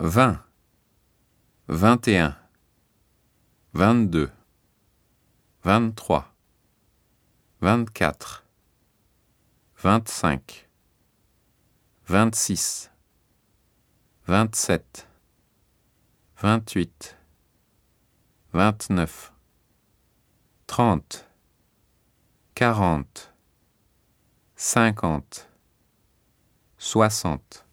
vingt, vingt et un, vingt-deux, vingt-trois, vingt-quatre, vingt-cinq, vingt-six, vingt-sept, vingt-huit, vingt-neuf, trente, quarante, cinquante, soixante.